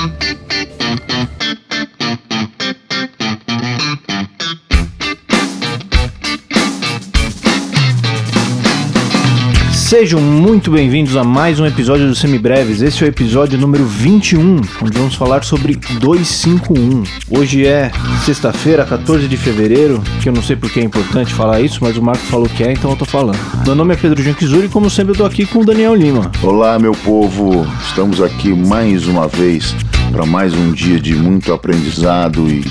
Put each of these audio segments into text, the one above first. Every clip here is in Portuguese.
Thank you. Sejam muito bem-vindos a mais um episódio do Semibreves. Esse é o episódio número 21, onde vamos falar sobre 251. Hoje é sexta-feira, 14 de fevereiro, que eu não sei porque é importante falar isso, mas o Marco falou que é, então eu tô falando. Meu nome é Pedro Janquizuri e como sempre eu tô aqui com o Daniel Lima. Olá, meu povo. Estamos aqui mais uma vez para mais um dia de muito aprendizado e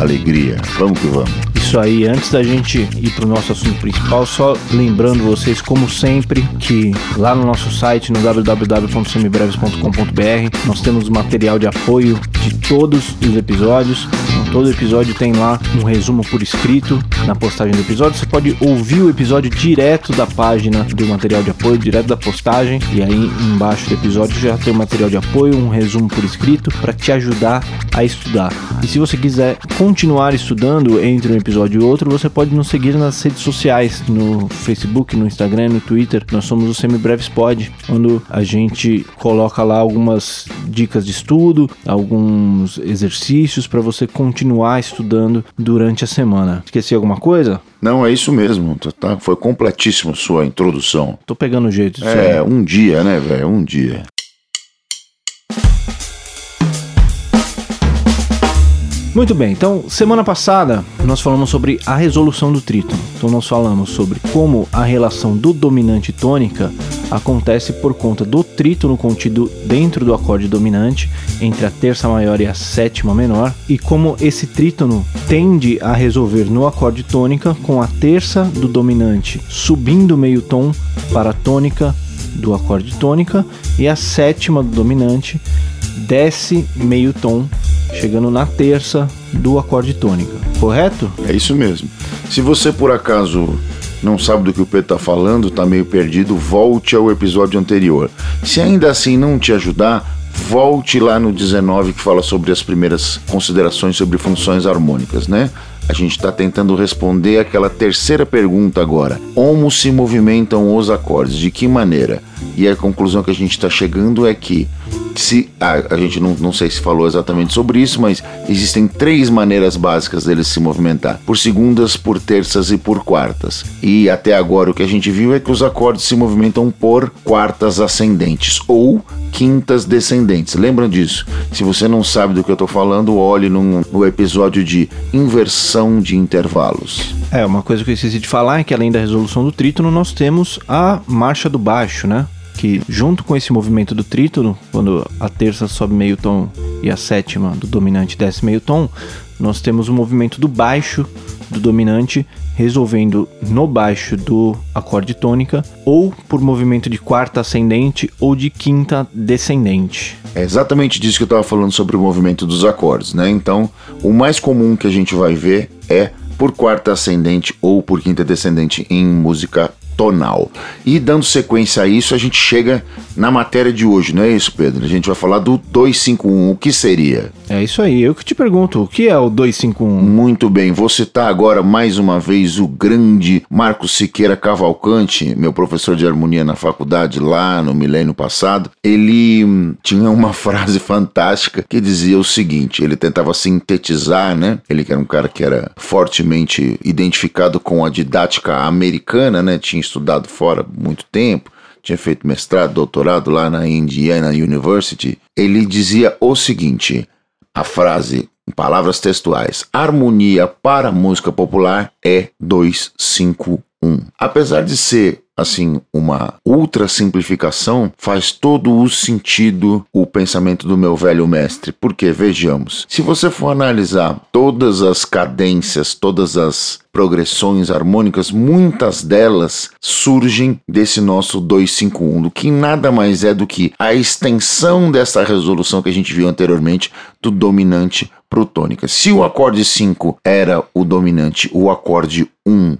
alegria. Vamos que vamos. Isso aí, antes da gente ir para o nosso assunto principal, só lembrando vocês, como sempre, que lá no nosso site, no www.semibreves.com.br, nós temos material de apoio de todos os episódios. Todo episódio tem lá um resumo por escrito na postagem do episódio. Você pode ouvir o episódio direto da página do material de apoio, direto da postagem, e aí embaixo do episódio já tem o material de apoio, um resumo por escrito para te ajudar a estudar. E se você quiser continuar estudando entre um episódio e outro, você pode nos seguir nas redes sociais, no Facebook, no Instagram, no Twitter. Nós somos o Semibreves Pod, quando a gente coloca lá algumas dicas de estudo, alguns exercícios para você continuar estudando durante a semana. Esqueci alguma coisa? Não, é isso mesmo. Tá, tá foi completíssimo sua introdução. Tô pegando o jeito É, aí. um dia, né, velho? Um dia. Muito bem, então semana passada nós falamos sobre a resolução do trítono. Então nós falamos sobre como a relação do dominante tônica acontece por conta do trítono contido dentro do acorde dominante entre a terça maior e a sétima menor e como esse trítono tende a resolver no acorde tônica com a terça do dominante subindo meio tom para a tônica do acorde tônica e a sétima do dominante desce meio tom chegando na terça do acorde tônica, correto? É isso mesmo. Se você por acaso não sabe do que o Pedro está falando, está meio perdido, volte ao episódio anterior. Se ainda assim não te ajudar, volte lá no 19 que fala sobre as primeiras considerações sobre funções harmônicas, né? A gente está tentando responder aquela terceira pergunta agora. Como se movimentam os acordes? De que maneira? E a conclusão que a gente está chegando é que se a, a gente não, não sei se falou exatamente sobre isso, mas existem três maneiras básicas deles se movimentar: por segundas, por terças e por quartas. E até agora o que a gente viu é que os acordes se movimentam por quartas ascendentes ou quintas descendentes. Lembram disso? Se você não sabe do que eu estou falando, olhe no, no episódio de inversão de intervalos. É, uma coisa que eu esqueci de falar é que além da resolução do trítono, nós temos a marcha do baixo, né? Que junto com esse movimento do trítono, quando a terça sobe meio tom e a sétima do dominante desce meio tom, nós temos o movimento do baixo do dominante resolvendo no baixo do acorde tônica ou por movimento de quarta ascendente ou de quinta descendente. É exatamente disso que eu estava falando sobre o movimento dos acordes, né? Então, o mais comum que a gente vai ver é por quarta ascendente ou por quinta descendente em música tonal. E dando sequência a isso, a gente chega na matéria de hoje, não é isso, Pedro? A gente vai falar do 251. O que seria? É isso aí. Eu que te pergunto, o que é o 251? Muito bem, vou citar agora mais uma vez o grande Marcos Siqueira Cavalcante, meu professor de harmonia na faculdade lá no milênio passado. Ele hum, tinha uma frase fantástica que dizia o seguinte: ele tentava sintetizar, né? Ele que era um cara que era fortemente identificado com a didática americana, né? Tinha estudado fora muito tempo, tinha feito mestrado, doutorado lá na Indiana University, ele dizia o seguinte: a frase, em palavras textuais, harmonia para música popular é 251. Apesar de ser assim, uma ultra simplificação, faz todo o sentido o pensamento do meu velho mestre. Porque, vejamos, se você for analisar todas as cadências, todas as progressões harmônicas, muitas delas surgem desse nosso 251, do que nada mais é do que a extensão dessa resolução que a gente viu anteriormente do dominante para o tônica. Se o acorde 5 era o dominante, o acorde 1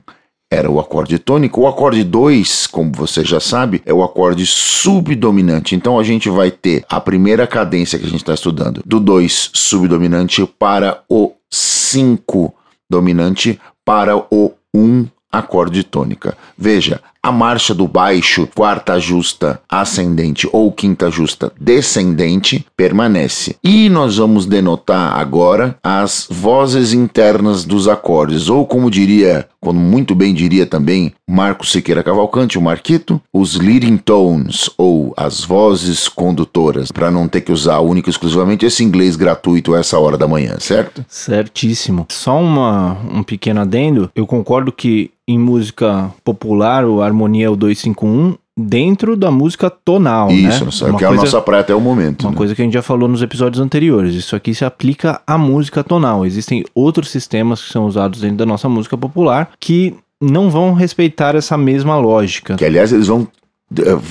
era o acorde tônico. O acorde 2, como você já sabe, é o acorde subdominante. Então a gente vai ter a primeira cadência que a gente está estudando do 2 subdominante para o 5 dominante para o 1 um acorde tônica. Veja, a marcha do baixo, quarta justa ascendente ou quinta justa descendente permanece. E nós vamos denotar agora as vozes internas dos acordes, ou como diria, como muito bem diria também Marco Siqueira Cavalcante, o Marquito, os leading tones ou as vozes condutoras, para não ter que usar única e exclusivamente esse inglês gratuito a essa hora da manhã, certo? Certíssimo. Só uma, um pequeno adendo, eu concordo que em música popular o harmonia é o 251 dentro da música tonal, Isso, né? Isso, que é a nossa praia até o momento. Uma né? coisa que a gente já falou nos episódios anteriores. Isso aqui se aplica à música tonal. Existem outros sistemas que são usados dentro da nossa música popular que não vão respeitar essa mesma lógica. Que aliás eles vão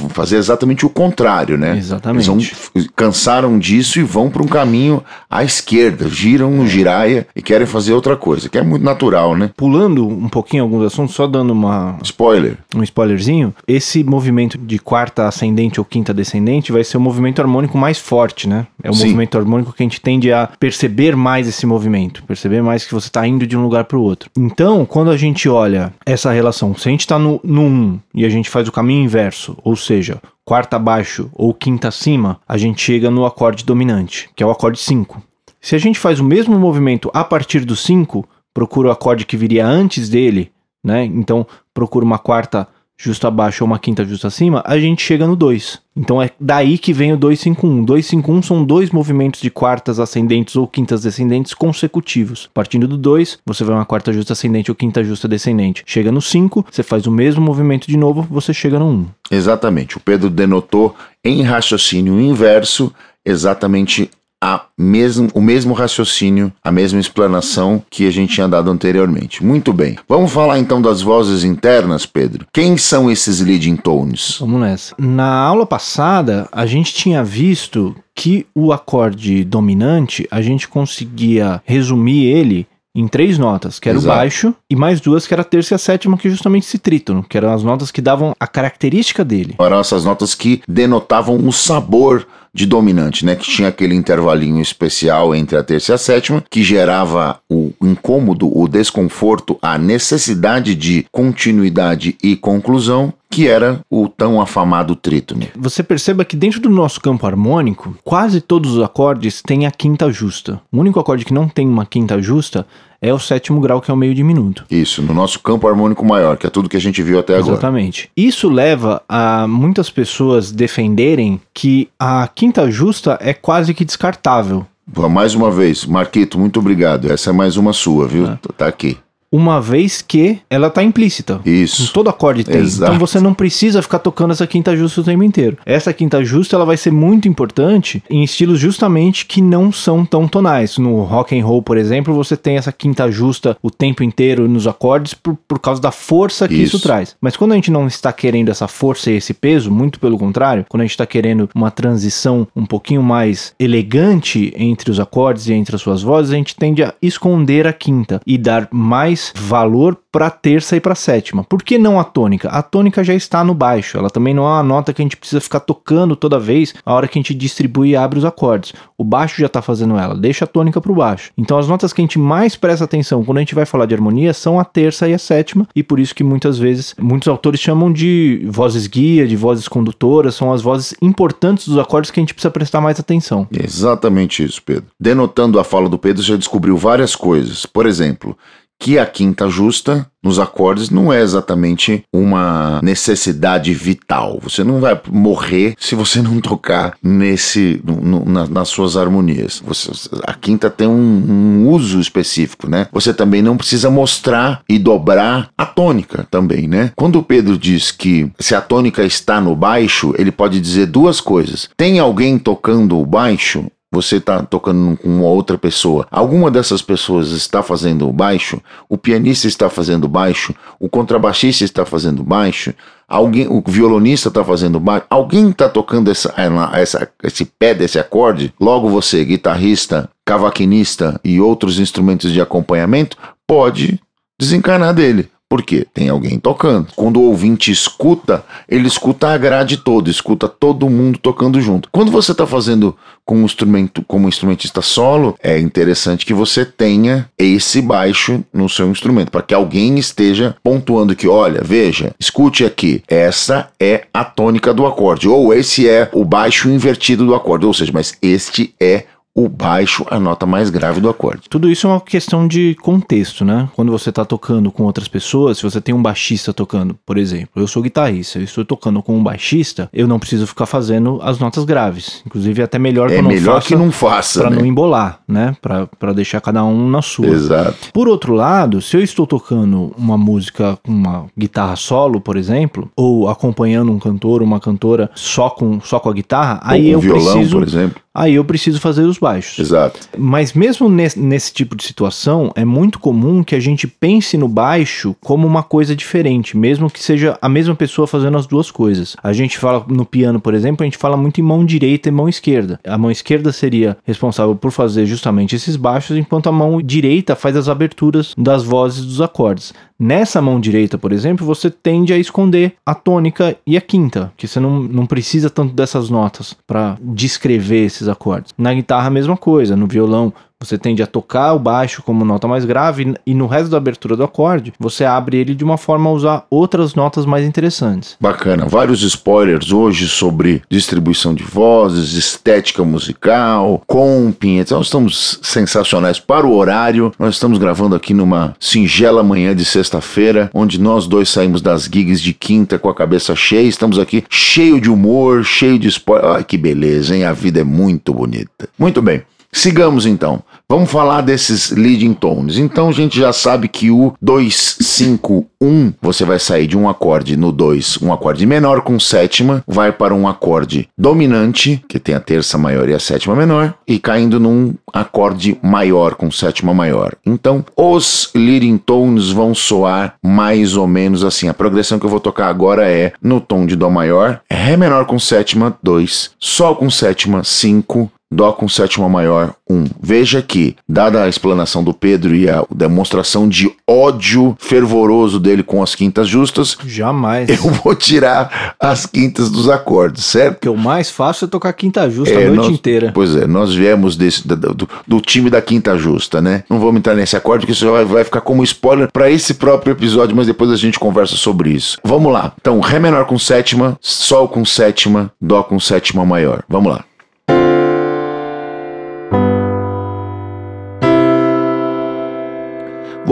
fazer exatamente o contrário, né? Exatamente. Eles vão, cansaram disso e vão para um caminho à esquerda, giram no giraia e querem fazer outra coisa, que é muito natural, né? Pulando um pouquinho alguns assuntos, só dando uma spoiler, um spoilerzinho, esse movimento de quarta ascendente ou quinta descendente vai ser o movimento harmônico mais forte, né? É o Sim. movimento harmônico que a gente tende a perceber mais esse movimento, perceber mais que você está indo de um lugar para o outro. Então, quando a gente olha essa relação, se a gente está no, no 1 e a gente faz o caminho inverso, ou seja, quarta abaixo ou quinta acima, a gente chega no acorde dominante, que é o acorde 5. Se a gente faz o mesmo movimento a partir do 5, procura o acorde que viria antes dele, né? Então procura uma quarta justo abaixo ou uma quinta justo acima, a gente chega no 2. Então é daí que vem o 251. 251 são dois movimentos de quartas ascendentes ou quintas descendentes consecutivos. Partindo do 2, você vai uma quarta justa ascendente ou quinta justa descendente. Chega no 5, você faz o mesmo movimento de novo, você chega no 1. Um. Exatamente. O Pedro denotou em raciocínio inverso exatamente a mesmo, o mesmo raciocínio, a mesma explanação que a gente tinha dado anteriormente. Muito bem. Vamos falar então das vozes internas, Pedro. Quem são esses leading tones? Vamos nessa. Na aula passada, a gente tinha visto que o acorde dominante, a gente conseguia resumir ele em três notas, que era Exato. o baixo, e mais duas, que era a terça e a sétima, que é justamente esse trítono, que eram as notas que davam a característica dele. Eram essas notas que denotavam o sabor de dominante, né? Que tinha aquele intervalinho especial entre a terça e a sétima, que gerava o incômodo, o desconforto, a necessidade de continuidade e conclusão, que era o tão afamado trítono. Você perceba que dentro do nosso campo harmônico, quase todos os acordes têm a quinta justa. O único acorde que não tem uma quinta justa é o sétimo grau, que é o meio diminuto. Isso, no nosso campo harmônico maior, que é tudo que a gente viu até agora. Exatamente. Isso leva a muitas pessoas defenderem que a quinta justa é quase que descartável. Mais uma vez, Marquito, muito obrigado. Essa é mais uma sua, viu? É. Tá aqui uma vez que ela está implícita. Isso. Todo acorde tem. Exato. Então você não precisa ficar tocando essa quinta justa o tempo inteiro. Essa quinta justa ela vai ser muito importante em estilos justamente que não são tão tonais. No rock and roll, por exemplo, você tem essa quinta justa o tempo inteiro nos acordes por, por causa da força que isso. isso traz. Mas quando a gente não está querendo essa força e esse peso, muito pelo contrário, quando a gente está querendo uma transição um pouquinho mais elegante entre os acordes e entre as suas vozes, a gente tende a esconder a quinta e dar mais valor para terça e para sétima. Por que não a tônica? A tônica já está no baixo, ela também não é uma nota que a gente precisa ficar tocando toda vez a hora que a gente distribui e abre os acordes. O baixo já está fazendo ela, deixa a tônica para o baixo. Então as notas que a gente mais presta atenção quando a gente vai falar de harmonia são a terça e a sétima, e por isso que muitas vezes muitos autores chamam de vozes guia, de vozes condutoras, são as vozes importantes dos acordes que a gente precisa prestar mais atenção. Exatamente isso, Pedro. Denotando a fala do Pedro, já descobriu várias coisas. Por exemplo, que a quinta justa nos acordes não é exatamente uma necessidade vital. Você não vai morrer se você não tocar nesse no, na, nas suas harmonias. Você, a quinta tem um, um, uso específico, né? Você também não precisa mostrar e dobrar a tônica também, né? Quando o Pedro diz que se a tônica está no baixo, ele pode dizer duas coisas. Tem alguém tocando o baixo você está tocando com outra pessoa, alguma dessas pessoas está fazendo baixo, o pianista está fazendo baixo, o contrabaixista está fazendo baixo, alguém, o violonista está fazendo baixo, alguém está tocando essa, essa, esse pé desse acorde, logo você, guitarrista, cavaquinista e outros instrumentos de acompanhamento, pode desencanar dele Por quê? Tem alguém tocando. Quando o ouvinte escuta, ele escuta a grade toda, escuta todo mundo tocando junto. Quando você está fazendo com um instrumento, como instrumentista solo, é interessante que você tenha esse baixo no seu instrumento, para que alguém esteja pontuando que, olha, veja, escute aqui, essa é a tônica do acorde, ou esse é o baixo invertido do acorde, ou seja, mas este é o baixo a nota mais grave do acorde. Tudo isso é uma questão de contexto, né? Quando você está tocando com outras pessoas, se você tem um baixista tocando, por exemplo, eu sou guitarrista, eu estou tocando com um baixista, eu não preciso ficar fazendo as notas graves. Inclusive é até melhor que é eu não melhor faça que não faça, para né? não embolar, né? Para deixar cada um na sua. Exato. Por outro lado, se eu estou tocando uma música com uma guitarra solo, por exemplo, ou acompanhando um cantor, uma cantora só com só com a guitarra, aí Ou eu um violão, preciso por exemplo. Aí eu preciso fazer os baixos. Exato. Mas mesmo nesse, nesse tipo de situação, é muito comum que a gente pense no baixo como uma coisa diferente, mesmo que seja a mesma pessoa fazendo as duas coisas. A gente fala no piano, por exemplo, a gente fala muito em mão direita e mão esquerda. A mão esquerda seria responsável por fazer justamente esses baixos, enquanto a mão direita faz as aberturas das vozes dos acordes. Nessa mão direita, por exemplo, você tende a esconder a tônica e a quinta, que você não, não precisa tanto dessas notas para descrever esses acordes. Na guitarra, a mesma coisa, no violão, você tende a tocar o baixo como nota mais grave e no resto da abertura do acorde, você abre ele de uma forma a usar outras notas mais interessantes. Bacana. Vários spoilers hoje sobre distribuição de vozes, estética musical, comping. Então, estamos sensacionais para o horário. Nós estamos gravando aqui numa singela manhã de sexta-feira, onde nós dois saímos das gigs de quinta com a cabeça cheia. Estamos aqui cheio de humor, cheio de spoiler. Ai, que beleza, hein? A vida é muito bonita. Muito bem. Sigamos então. Vamos falar desses leading tones. Então a gente já sabe que o 2, 5, 1, você vai sair de um acorde no 2, um acorde menor com sétima, vai para um acorde dominante, que tem a terça maior e a sétima menor, e caindo num acorde maior com sétima maior. Então os leading tones vão soar mais ou menos assim. A progressão que eu vou tocar agora é no tom de Dó maior, Ré menor com sétima, 2, Sol com sétima, 5, Dó com sétima maior, 1. Um. Veja que, dada a explanação do Pedro e a demonstração de ódio fervoroso dele com as quintas justas, Jamais. eu vou tirar as quintas dos acordes, certo? Porque o mais fácil é tocar quinta justa a É, noite nós- inteira. Pois é, nós viemos desse, do, do- do time da quinta justa, né? Não vamos entrar nesse acorde, porque isso vai, vai ficar como spoiler para esse próprio episódio, mas depois a gente conversa sobre isso. Vamos lá. Então, Ré menor com sétima, Sol com sétima, Dó com sétima maior. Vamos lá.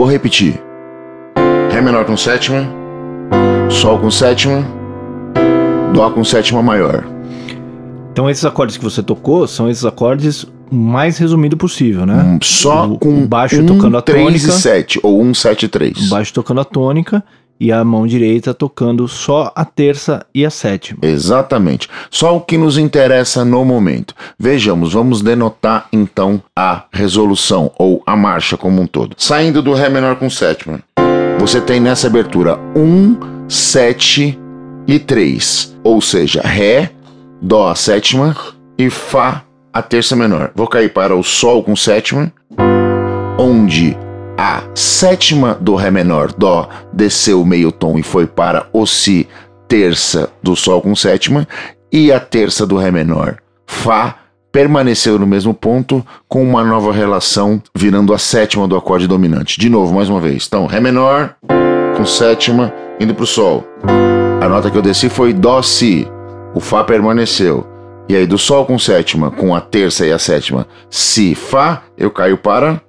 Vou repetir. Ré menor com sétima, Sol com sétima, Dó com sétima maior. Então esses acordes que você tocou são esses acordes o mais resumido possível, né? Um Só O- com o baixo um, tocando a 3 tônica. e 7, ou 1, 7 e 3. O baixo tocando a tônica e a mão direita tocando só a terça e a sétima. Exatamente. Só o que nos interessa no momento. Vejamos, vamos denotar então a resolução ou a marcha como um todo. Saindo do Ré menor com sétima, você tem nessa abertura 1, 7 e 3. Ou seja, Ré, Dó a sétima e Fá a terça menor. Vou cair para o Sol com sétima, onde a sétima do Ré menor, Dó, desceu meio tom e foi para o Si, terça do Sol com sétima, e a terça do Ré menor, Fá, permaneceu no mesmo ponto com uma nova relação virando a sétima do acorde dominante. De novo, mais uma vez. Então, Ré menor com sétima indo para o Sol. A nota que eu desci foi Dó, Si. O Fá permaneceu. E aí, do Sol com sétima, com a terça e a sétima, Si, Fá, eu caio para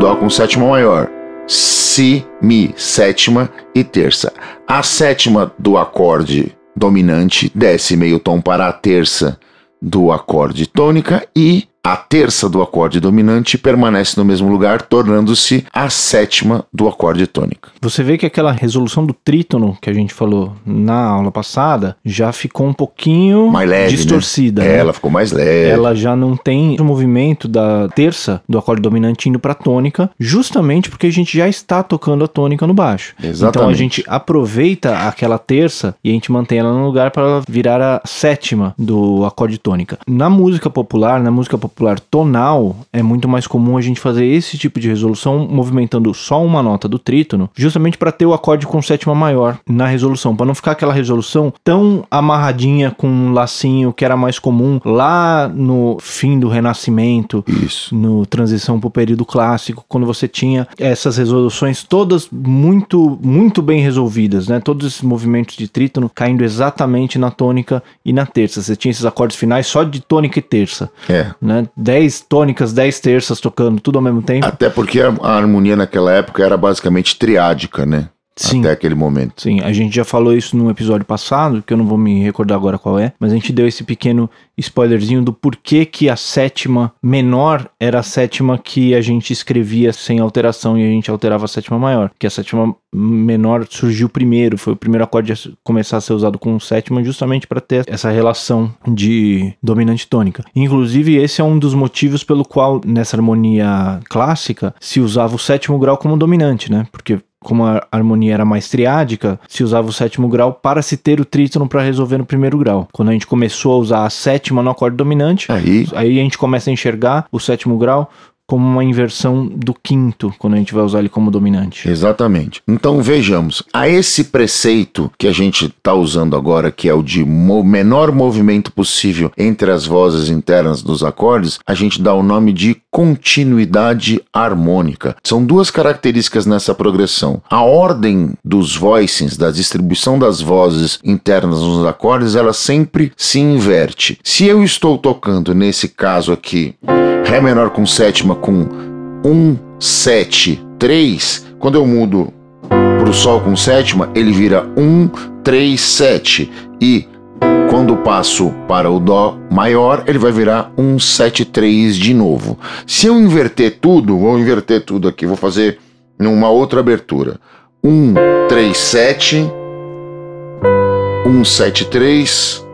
Dó com sétima maior. Si, Mi, sétima e terça. A sétima do acorde dominante desce meio tom para a terça do acorde tônica e a terça do acorde dominante permanece no mesmo lugar, tornando-se a sétima do acorde tônica. Você vê que aquela resolução do trítono que a gente falou na aula passada já ficou um pouquinho Mais leve, distorcida. né? né? Ela ficou mais leve. Ela já não tem o movimento da terça do acorde dominante indo para tônica, justamente porque a gente já está tocando a tônica no baixo. Então a Exatamente. gente aproveita aquela terça e a gente mantém ela no lugar para ela virar a sétima do acorde tônica. Na música popular, na música popular popular tonal, é muito mais comum a gente fazer esse tipo de resolução movimentando só uma nota do trítono, justamente para ter o acorde com sétima maior na resolução, para não ficar aquela resolução tão amarradinha com um lacinho que era mais comum lá no fim do Renascimento, Isso. no transição para o período clássico, quando você tinha essas resoluções todas muito muito bem resolvidas, né? Todos esses movimentos de trítono caindo exatamente na tônica e na terça. Você tinha esses acordes finais só de tônica e terça, É. né? 10 tônicas, 10 terças tocando tudo ao mesmo tempo. Até porque a harmonia naquela época era basicamente triádica, né? Sim. Até aquele momento. Sim, a gente já falou isso num episódio passado, que eu não vou me recordar agora qual é, mas a gente deu esse pequeno spoilerzinho do porquê que a sétima menor era a sétima que a gente escrevia sem alteração e a gente alterava a sétima maior. Que a sétima menor surgiu primeiro, foi o primeiro acorde a começar a ser usado com sétima justamente para ter essa relação de dominante tônica. Inclusive, esse é um dos motivos pelo qual nessa harmonia clássica se usava o sétimo grau como dominante, né? Porque como a harmonia era mais triádica, se usava o sétimo grau para se ter o trítono para resolver no primeiro grau. Quando a gente começou a usar a sétima no acorde dominante, Aí, aí a gente começa a enxergar o sétimo grau como uma inversão do quinto, quando a gente vai usar ele como dominante. exatamente. Então vejamos, a esse preceito que a gente está usando agora, que é o de mo- menor movimento possível entre as vozes internas dos acordes, a gente dá o nome de continuidade harmônica. São duas características nessa progressão. A ordem dos voicings, da distribuição das vozes internas nos acordes, ela sempre se inverte. Se eu estou tocando nesse caso aqui Ré menor com sétima com 1, 7, 3. Quando eu mudo pro Sol com sétima, ele vira 1, 3, 7. E quando passo para o Dó maior, ele vai virar 1, 7, 3 de novo. Se eu inverter tudo, vou inverter tudo aqui, vou fazer numa outra abertura. 1, 3, 7. 1, 7, 3.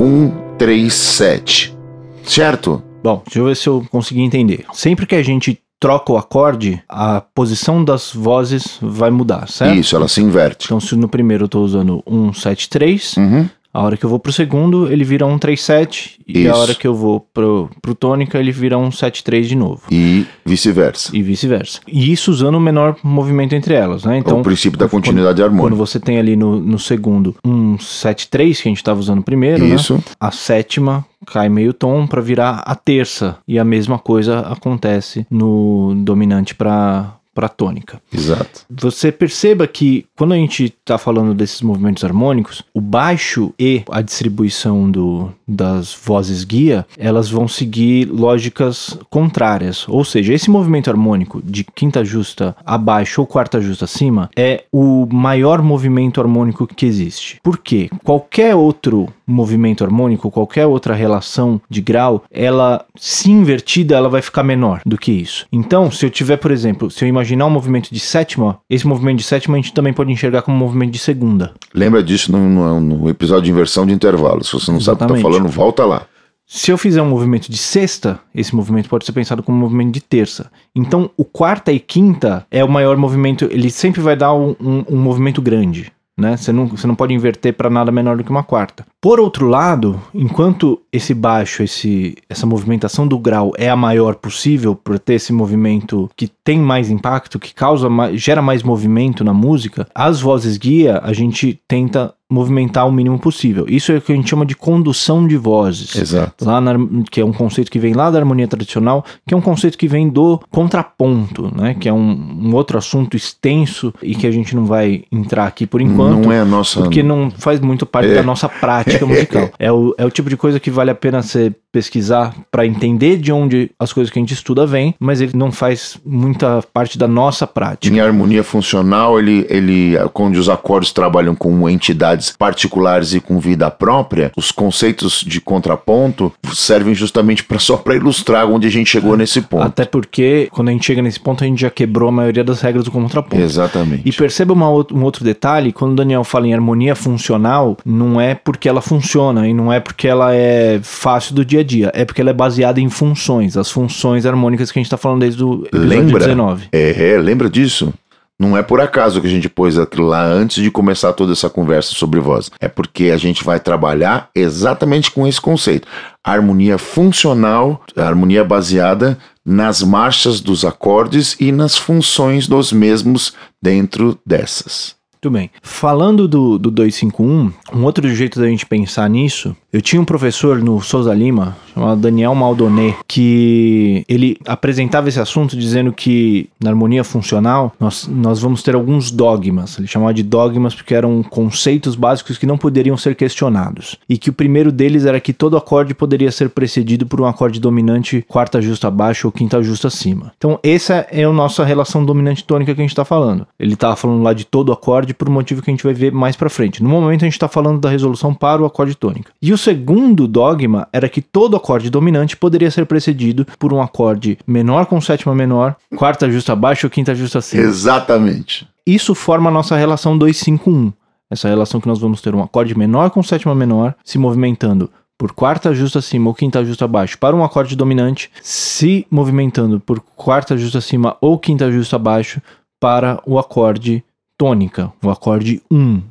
1, 3, 7. Certo? Bom, deixa eu ver se eu consegui entender. Sempre que a gente troca o acorde, a posição das vozes vai mudar, certo? Isso, ela se inverte. Então, se no primeiro eu tô usando 1, 7, 3, Uhum. A hora que eu vou pro segundo, ele vira 1, 3, 7. E a Isso. hora que eu vou pro, pro tônica, ele vira 1, 7, 3 de novo. E vice-versa. E vice-versa. E isso usando o menor movimento entre elas, né? Então, o princípio da quando- continuidade Quando harmônica. você tem ali no, no segundo um 7-3, que a gente estava usando primeiro, né? Isso. A sétima cai meio tom para virar a terça. E a mesma coisa acontece no dominante para para tônica. Exato. Você perceba que quando a gente está falando desses movimentos harmônicos, o baixo e a distribuição do, das vozes guia, elas vão seguir lógicas contrárias. Ou seja, esse movimento harmônico de quinta justa abaixo ou quarta justa acima é o maior movimento harmônico que existe. Por quê? Qualquer outro movimento harmônico, qualquer outra relação de grau, ela se invertida, ela vai ficar menor do que isso. Então, se eu tiver, por exemplo, se eu imaginar um movimento de sétima, esse movimento de sétima a gente também pode enxergar como um movimento de segunda. Lembra disso no, no- no episódio de inversão de intervalos. Se você não sabe o que Exatamente. tá falando, volta lá. Se eu fizer um movimento de sexta, esse movimento pode ser pensado como um movimento de terça. Então, o quarta e quinta é o maior movimento, ele sempre vai dar um, um- um movimento grande. Né? Você, não, você não pode inverter para nada menor do que uma quarta. Por outro lado, enquanto esse baixo, esse, essa movimentação do grau é a maior possível para ter esse movimento que tem mais impacto, que causa mais, gera mais movimento na música, as vozes guia a gente tenta movimentar o mínimo possível. Isso é o que a gente chama de condução de vozes. Exato. Lá na, que é um conceito que vem lá da harmonia tradicional, que é um conceito que vem do contraponto, né? Que é um, um outro assunto extenso e que a gente não vai entrar aqui por enquanto. Não é a nossa. Porque não faz muito parte É. da nossa prática musical. É o, é o tipo de coisa que vale a pena você pesquisar para entender de onde as coisas que a gente estuda vêm, mas ele não faz muita parte da nossa prática. Em harmonia funcional, ele, ele, onde os acordes trabalham com entidades particulares e com vida própria, os conceitos de contraponto servem justamente para só para ilustrar onde a gente chegou nesse ponto. Até porque quando a gente chega nesse ponto a gente já quebrou a maioria das regras do contraponto. Exatamente. E perceba uma um outro detalhe, quando o Daniel fala em harmonia funcional, não é porque ela funciona e não é porque ela é fácil do dia a dia, é porque ela é baseada em funções, as funções harmônicas que a gente está falando desde o episódio Lembra? 19. É, é, lembra disso? Não é por acaso que a gente pôs aquilo lá antes de começar toda essa conversa sobre voz. É porque a gente vai trabalhar exatamente com esse conceito. A harmonia funcional, harmonia baseada nas marchas dos acordes e nas funções dos mesmos dentro dessas. Muito bem. Falando do, do 251, um outro jeito da gente pensar nisso, eu tinha um professor no Souza Lima, chamado Daniel Maldoné, que ele apresentava esse assunto dizendo que na harmonia funcional nós, nós vamos ter alguns dogmas. Ele chamava de dogmas porque eram conceitos básicos que não poderiam ser questionados. E que o primeiro deles era que todo acorde poderia ser precedido por um acorde dominante quarta justa abaixo ou quinta justa acima. Então, essa é a nossa relação dominante tônica que a gente está falando. Ele estava falando lá de todo acorde acorde por um motivo que a gente vai ver mais para frente. No momento a gente está falando da resolução para o acorde tônica. E o segundo dogma era que todo acorde dominante poderia ser precedido por um acorde menor com sétima menor, quarta justa abaixo ou quinta justa acima. Exatamente. Isso forma a nossa relação 251. Essa relação que nós vamos ter um acorde menor com sétima menor se movimentando por quarta justa acima ou quinta justa abaixo para um acorde dominante, se movimentando por quarta justa acima ou quinta justa abaixo para o acorde tônica, o acorde 1.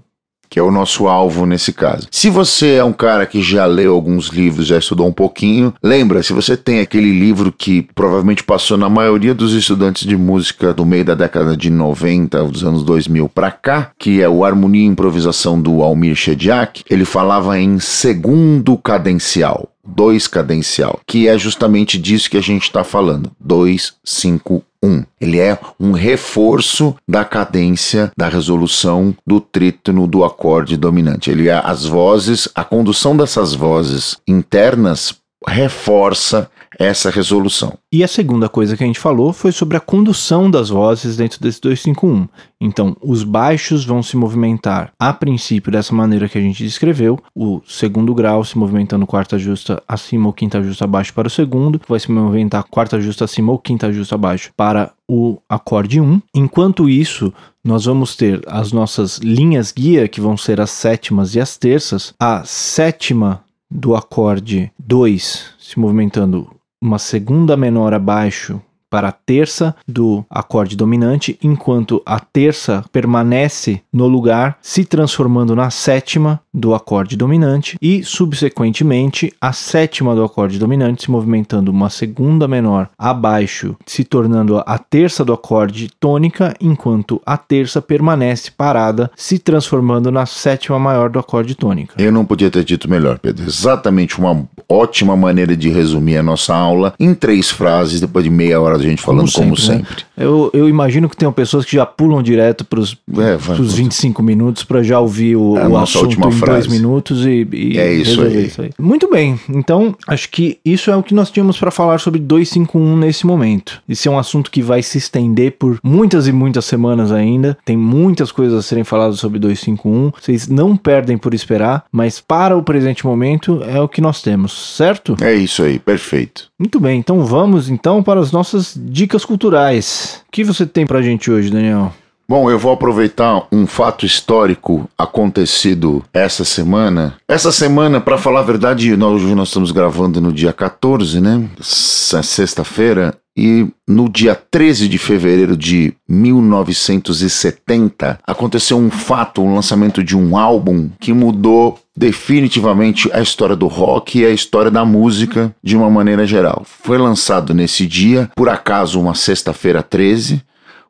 Que é o nosso alvo nesse caso. Se você é um cara que já leu alguns livros, já estudou um pouquinho, lembra, se você tem aquele livro que provavelmente passou na maioria dos estudantes de música do meio da década de 90, dos anos 2000 para cá, que é o Harmonia e Improvisação do Almir Shediak, ele falava em segundo cadencial. 2 cadencial, que é justamente disso que a gente está falando. 2, 5, 1. Ele é um reforço da cadência da resolução do trítono do acorde dominante. Ele é as vozes, a condução dessas vozes internas reforça essa resolução. E a segunda coisa que a gente falou foi sobre a condução das vozes dentro desse 251. Então, os baixos vão se movimentar a princípio dessa maneira que a gente descreveu, o segundo grau se movimentando quarta justa acima ou quinta justa abaixo para o segundo, vai se movimentar quarta justa acima ou quinta justa abaixo para o acorde 1. Enquanto isso, nós vamos ter as nossas linhas guia, que vão ser as sétimas e as terças. A sétima do acorde 2 se movimentando uma segunda menor abaixo para a terça do acorde dominante, enquanto a terça permanece no lugar, se transformando na sétima do acorde dominante e, subsequentemente, a sétima do acorde dominante se movimentando uma segunda menor abaixo, se tornando a terça do acorde tônica, enquanto a terça permanece parada, se transformando na sétima maior do acorde tônica. Eu não podia ter dito melhor, Pedro. Exatamente uma ótima maneira de resumir a nossa aula em três frases, depois de meia hora da gente falando como sempre. Como sempre. Né? Eu, eu imagino que tem pessoas que já pulam direto para os é, 25 minutos para já ouvir o, é o assunto em frase. dois minutos e, e é isso aí. isso aí. Muito bem, então acho que isso é o que nós tínhamos para falar sobre 251 nesse momento. Esse é um assunto que vai se estender por muitas e muitas semanas ainda. Tem muitas coisas a serem faladas sobre 251. Vocês não perdem por esperar, mas para o presente momento é o que nós temos, certo? É isso aí, perfeito. Muito bem, então vamos então para as nossas dicas culturais. O que você tem para a gente hoje, Daniel? Bom, eu vou aproveitar um fato histórico acontecido essa semana. Essa semana, para falar a verdade, nós, hoje nós estamos gravando no dia 14, né? Sexta-feira. E no dia 13 de fevereiro de 1970, aconteceu um fato, um lançamento de um álbum que mudou definitivamente a história do rock e a história da música de uma maneira geral. Foi lançado nesse dia, por acaso, uma sexta-feira 13,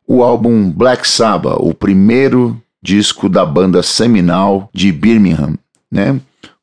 o álbum Black Sabbath, o primeiro disco da banda seminal de Birmingham, né?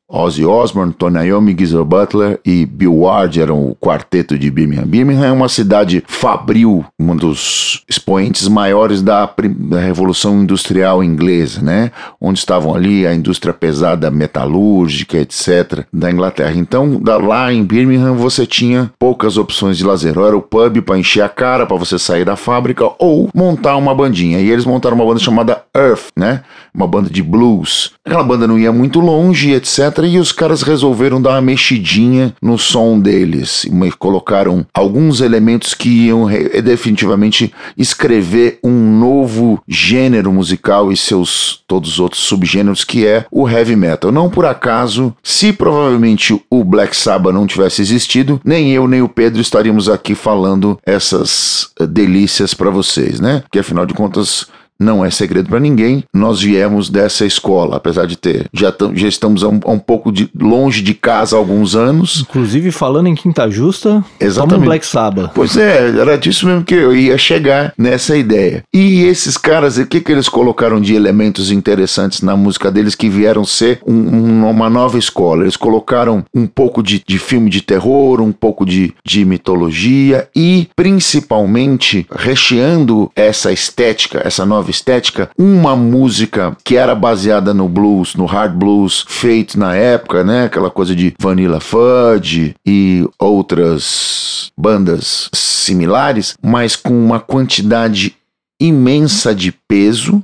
Ozzy Osbourne, Tony Iommi, Geezer Butler e Bill Ward eram o quarteto de Birmingham. Birmingham é uma cidade fabril, um dos expoentes maiores da, da Revolução Industrial Inglesa, né? Onde estavam ali a indústria pesada metalúrgica, etc., da Inglaterra. Então, lá em Birmingham você tinha poucas opções de lazer. Ou era o pub para encher a cara, para você sair da fábrica, ou montar uma bandinha. E eles montaram uma banda chamada Earth, né? Uma banda de blues. Aquela banda não ia muito longe, etc e os caras resolveram dar uma mexidinha no som deles. E colocaram alguns elementos que iam definitivamente escrever um novo gênero musical e seus todos os outros subgêneros que é o heavy metal. Não por acaso, se provavelmente o Black Sabbath não tivesse existido, nem eu nem o Pedro estaríamos aqui falando essas delícias para vocês, né? Porque afinal de contas não é segredo para ninguém, nós viemos dessa escola, apesar de ter já, já estamos a um, a um pouco de, longe de casa há alguns anos. Inclusive falando em Quinta Justa, Exatamente. Black Sabbath. Pois é, era disso mesmo que eu ia chegar nessa ideia. E esses caras, o que que eles colocaram de elementos interessantes na música deles que vieram ser um, um, uma nova escola? Eles colocaram um pouco de, de filme de terror, um pouco de, de mitologia e principalmente recheando essa estética, essa nova estética, uma música que era baseada no blues, no hard blues, feito na época, né? Aquela coisa de Vanilla Fudge e outras bandas similares, mas com uma quantidade imensa de peso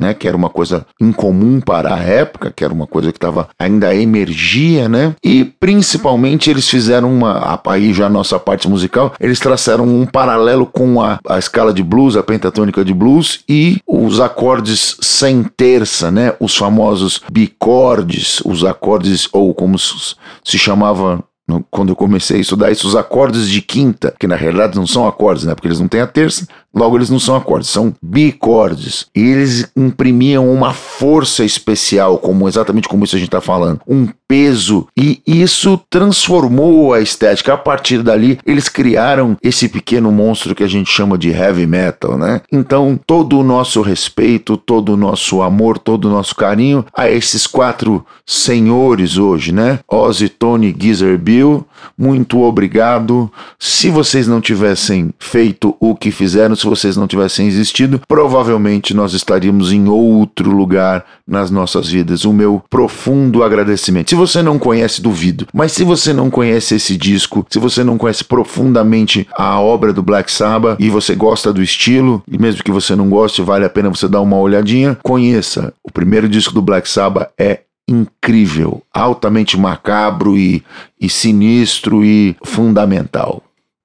né, que era uma coisa incomum para a época, que era uma coisa que estava ainda emergia, né? E principalmente eles fizeram uma aí já a nossa parte musical, eles traçaram um paralelo com a, a escala de blues, a pentatônica de blues e os acordes sem terça, né? Os famosos bicordes, os acordes ou como se chamava quando eu comecei a estudar isso, os acordes de quinta, que na realidade não são acordes, né? Porque eles não têm a terça, logo eles não são acordes, são bicordes. E eles imprimiam uma força especial, como exatamente como isso a gente está falando, um peso, e isso transformou a estética. A partir dali, eles criaram esse pequeno monstro que a gente chama de heavy metal, né? Então, todo o nosso respeito, todo o nosso amor, todo o nosso carinho a esses quatro senhores hoje, né? Ozzy, Tony, Geezer, Bill muito obrigado. Se vocês não tivessem feito o que fizeram, se vocês não tivessem existido, provavelmente nós estaríamos em outro lugar nas nossas vidas. O meu profundo agradecimento. Se você não conhece, duvido, mas se você não conhece esse disco, se você não conhece profundamente a obra do Black Sabbath e você gosta do estilo, e mesmo que você não goste, vale a pena você dar uma olhadinha, conheça. O primeiro disco do Black Sabbath é incrível, altamente macabro e, e sinistro e fundamental.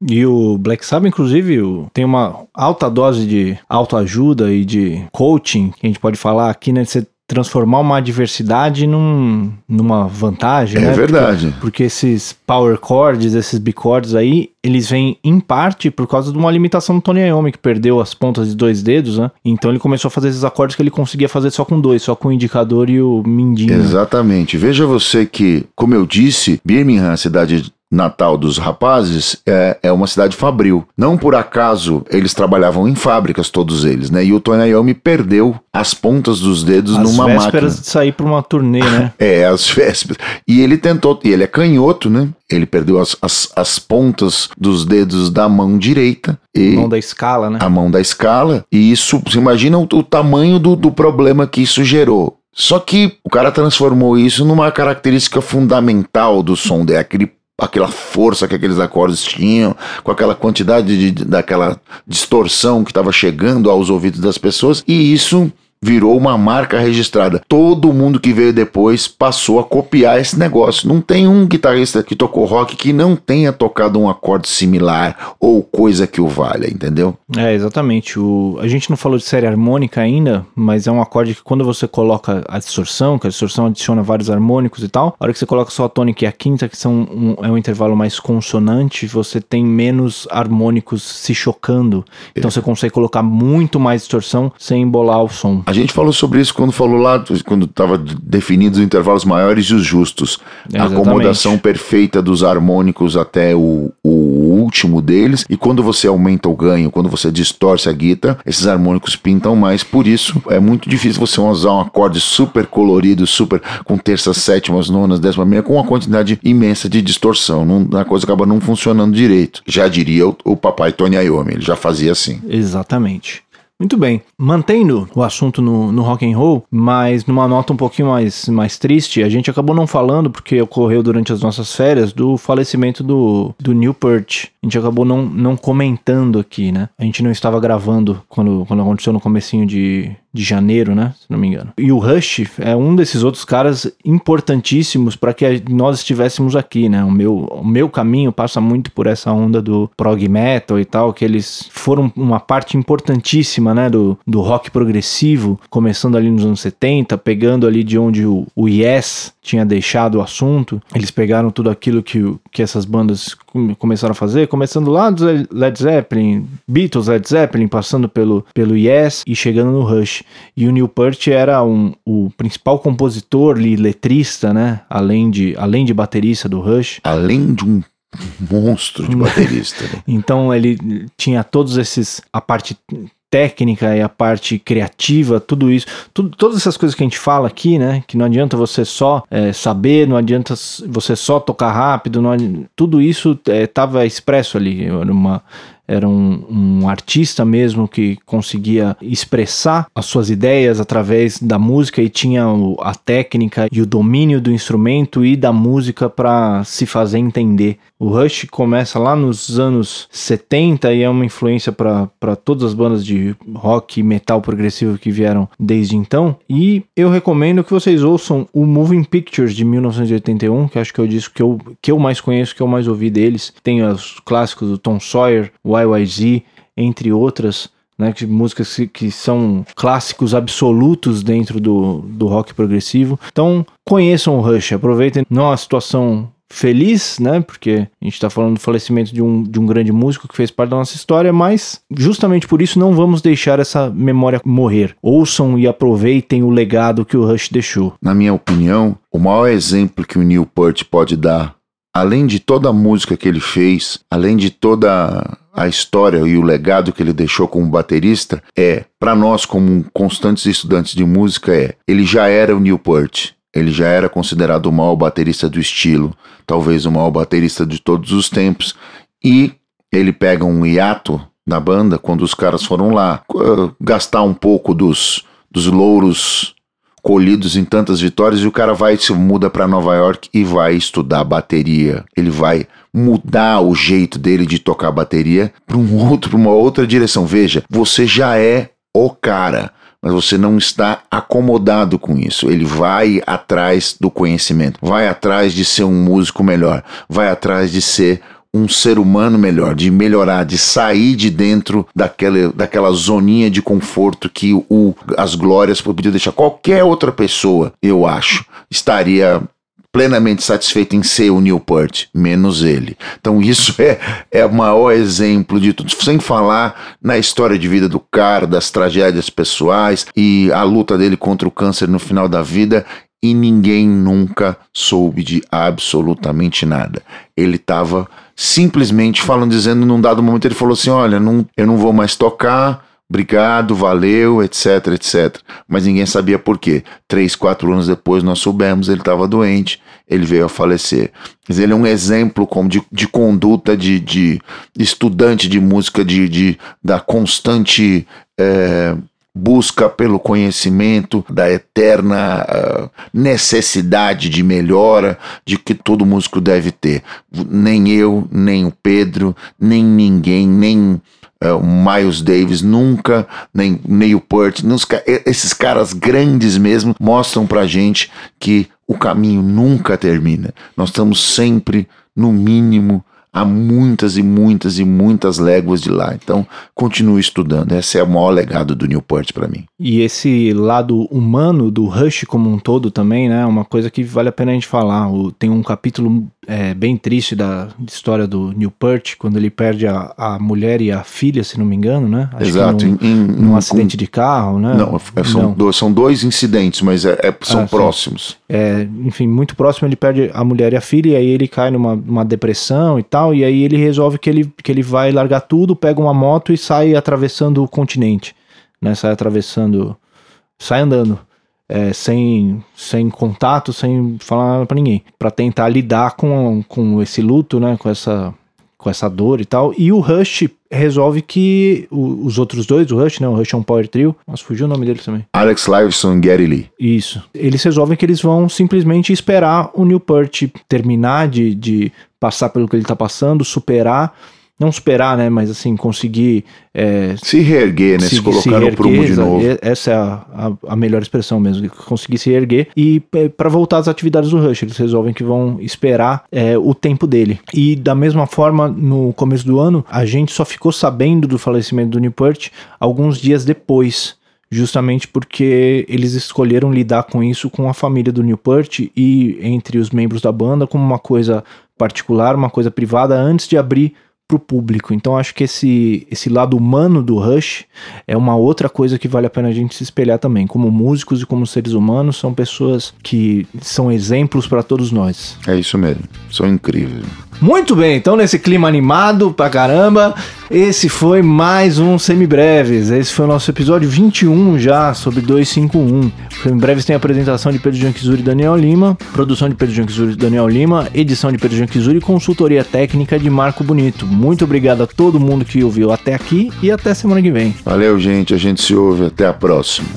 E o Black Sabbath, inclusive, tem uma alta dose de autoajuda e de coaching, que a gente pode falar aqui, né? Você transformar uma adversidade num, numa vantagem, é né? verdade. Porque, porque, esses power chords, esses bicords aí, eles vêm em parte por causa de uma limitação do Tony Iommi, que perdeu as pontas de dois dedos, né? Então ele começou a fazer esses acordes que ele conseguia fazer só com dois, só com o indicador e o mindinho. Exatamente. Veja você que, como eu disse, Birmingham, a cidade natal dos rapazes é, é uma cidade fabril. Não por acaso eles trabalhavam em fábricas, todos eles, né? E o Tony Iommi perdeu as pontas dos dedos as numa máquina. As vésperas de sair para uma turnê, né? é, as vésperas. E ele tentou, e ele é canhoto, né? Ele perdeu as, as, as pontas dos dedos da mão direita. E mão da escala, né? A mão da escala. E isso, você imagina o, o tamanho do, do problema que isso gerou. Só que o cara transformou isso numa característica fundamental do som dele, aquele aquela força que aqueles acordes tinham, com aquela quantidade de, daquela distorção que estava chegando aos ouvidos das pessoas, e isso virou uma marca registrada. Todo mundo que veio depois passou a copiar esse negócio. Não tem um guitarrista que tocou rock que não tenha tocado um acorde similar ou coisa que o valha, entendeu? É, exatamente. O... A gente não falou de série harmônica ainda, mas é um acorde que quando você coloca a distorção, que a distorção adiciona vários harmônicos e tal, a hora que você coloca só a tônica e a quinta, que são um, é um intervalo mais consonante, você tem menos harmônicos se chocando. Então é. você consegue colocar muito mais distorção sem embolar o som. A gente falou sobre isso quando falou lá, quando estava definidos os intervalos maiores e os justos. a acomodação perfeita dos harmônicos até o, o último deles. E quando você aumenta o ganho, quando você distorce a guitarra, esses harmônicos pintam mais. Por isso, é muito difícil você usar um acorde super colorido, super com terças, sétimas, nonas, décimas, meia, com uma quantidade imensa de distorção. Não, a coisa acaba não funcionando direito. Já diria o, o papai Tony Iommi, ele já fazia assim. Exatamente. Muito bem. Mantendo o assunto no, no rock and roll, mas numa nota um pouquinho mais, mais triste, a gente acabou não falando, porque ocorreu durante as nossas férias, do falecimento do, do Newport. A gente acabou não, não comentando aqui, né? A gente não estava gravando quando, quando aconteceu no comecinho de, de janeiro, né? Se não me engano. E o Rush é um desses outros caras importantíssimos para que nós estivéssemos aqui, né? O meu, o meu caminho passa muito por essa onda do prog metal e tal, que eles foram uma parte importantíssima, né? Do, do rock progressivo, começando ali nos anos 70, pegando ali de onde o, o Yes tinha deixado o assunto. Eles pegaram tudo aquilo que, que essas bandas começaram a fazer, começando lá do Led Zeppelin, Beatles, Led Zeppelin, passando pelo, pelo Yes e chegando no Rush. E o Neil Peart era um, o principal compositor e letrista, né? Além de, além de baterista do Rush. Além de um monstro de baterista. Né? então ele tinha todos esses a parte técnica e a parte criativa, tudo isso, tudo, todas essas coisas que a gente fala aqui, né? Que não adianta você só é, saber, não adianta você só tocar rápido, não, tudo isso estava é, expresso ali. Uma, era um, um, artista mesmo que conseguia expressar as suas ideias através da música e tinha a técnica e o domínio do instrumento e da música para se fazer entender. O Rush começa lá nos anos 70 e é uma influência para todas as bandas de rock e metal progressivo que vieram desde então. E eu recomendo que vocês ouçam o Moving Pictures de 1981, que acho que é o disco que eu, que eu mais conheço, que eu mais ouvi deles. Tem os clássicos do Tom Sawyer, YYZ, entre outras. Né, que, músicas que, que, são clássicos absolutos dentro do, do rock progressivo. Então, conheçam o Rush, aproveitem. Não é uma situação feliz, né? Porque a gente está falando do falecimento de um, de um grande músico que fez parte da nossa história, mas justamente por isso não vamos deixar essa memória morrer. Ouçam e aproveitem o legado que o Rush deixou. Na minha opinião, o maior exemplo que o Neil Peart pode dar, além de toda a música que ele fez, além de toda a história e o legado que ele deixou como baterista, é, para nós como constantes estudantes de música, é, ele já era o Neil Peart. Ele já era considerado o maior baterista do estilo, talvez o maior baterista de todos os tempos, e ele pega um hiato na banda quando os caras foram lá gastar um pouco dos, dos louros colhidos em tantas vitórias e o cara vai se muda para Nova York e vai estudar bateria. Ele vai mudar o jeito dele de tocar bateria para um outro, para uma outra direção. Veja, você já é o cara mas você não está acomodado com isso. Ele vai atrás do conhecimento, vai atrás de ser um músico melhor, vai atrás de ser um ser humano melhor, de melhorar, de sair de dentro daquela, daquela zoninha de conforto que o, as glórias poderiam deixar qualquer outra pessoa, eu acho, estaria plenamente satisfeito em ser o Newport, menos ele. Então isso é, é o maior exemplo de tudo, sem falar na história de vida do cara, das tragédias pessoais e a luta dele contra o câncer no final da vida e ninguém nunca soube de absolutamente nada. Ele estava simplesmente falando, dizendo num dado momento, ele falou assim, olha, não, eu não vou mais tocar, obrigado, valeu, etc, etc. Mas ninguém sabia por quê. Três, quatro anos depois nós soubemos, ele estava doente, ele veio a falecer. Mas ele é um exemplo como de, de conduta de, de estudante de música, de, de da constante é, busca pelo conhecimento, da eterna uh, necessidade de melhora de que todo músico deve ter. Nem eu, nem o Pedro, nem ninguém, nem é, o Miles Davis nunca, nem Neil Peart, esses caras grandes mesmo mostram pra gente que o caminho nunca termina. Nós estamos sempre, no mínimo, há muitas e muitas e muitas léguas de lá. Então, continue estudando. Esse é o maior legado do Newport para mim. E esse lado humano do Rush como um todo também, né? Uma coisa que vale a pena a gente falar. Tem um capítulo é, bem triste da história do Newport, quando ele perde a, a mulher e a filha, se não me engano, né? Acho Exato. Num, em, num acidente com... de carro, né? Não, é, são, não. Dois, são dois incidentes, mas é, é são ah, próximos. É, enfim, muito próximo ele perde a mulher e a filha, e aí ele cai numa, numa depressão e tal tal, e aí ele resolve que ele, que ele vai largar tudo, pega uma moto e sai atravessando o continente, né? Sai atravessando, sai andando, é, sem, sem contato, sem falar nada pra ninguém, para tentar lidar com, com esse luto, né? Com essa com essa dor e tal. E o Rush resolve que o, os outros dois, o Rush, né? O Rush é um power trio. Mas fugiu o nome deles também. Alex Lifeson e Gary Lee. Isso. Eles resolvem que eles vão simplesmente esperar o Newport terminar de, de passar pelo que ele tá passando, superar não superar, né, mas assim, conseguir... É, se reerguer, né, se, se colocar se reerguer, no prumo de novo. Essa é a, a, a, melhor expressão mesmo, conseguir se reerguer e é, para voltar às atividades do Rush, eles resolvem que vão esperar é, o tempo dele. E da mesma forma, no começo do ano, a gente só ficou sabendo do falecimento do Newport alguns dias depois, justamente porque eles escolheram lidar com isso com a família do Newport e entre os membros da banda como uma coisa particular, uma coisa privada, antes de abrir para o público. Então acho que esse, esse lado humano do Rush é uma outra coisa que vale a pena a gente se espelhar também. Como músicos e como seres humanos, são pessoas que são exemplos para todos nós. É isso mesmo, são incríveis. Muito bem, então nesse clima animado pra caramba, esse foi mais um Semibreves. Esse foi o nosso episódio 21 já sobre 251. O Semibreves tem a apresentação de Pedro Janquizuri e Daniel Lima, produção de Pedro Janquizuri e Daniel Lima, edição de Pedro Janquizuri e consultoria técnica de Marco Bonito. Muito obrigado a todo mundo que ouviu até aqui e até semana que vem. Valeu, gente. A gente se ouve. Até a próxima.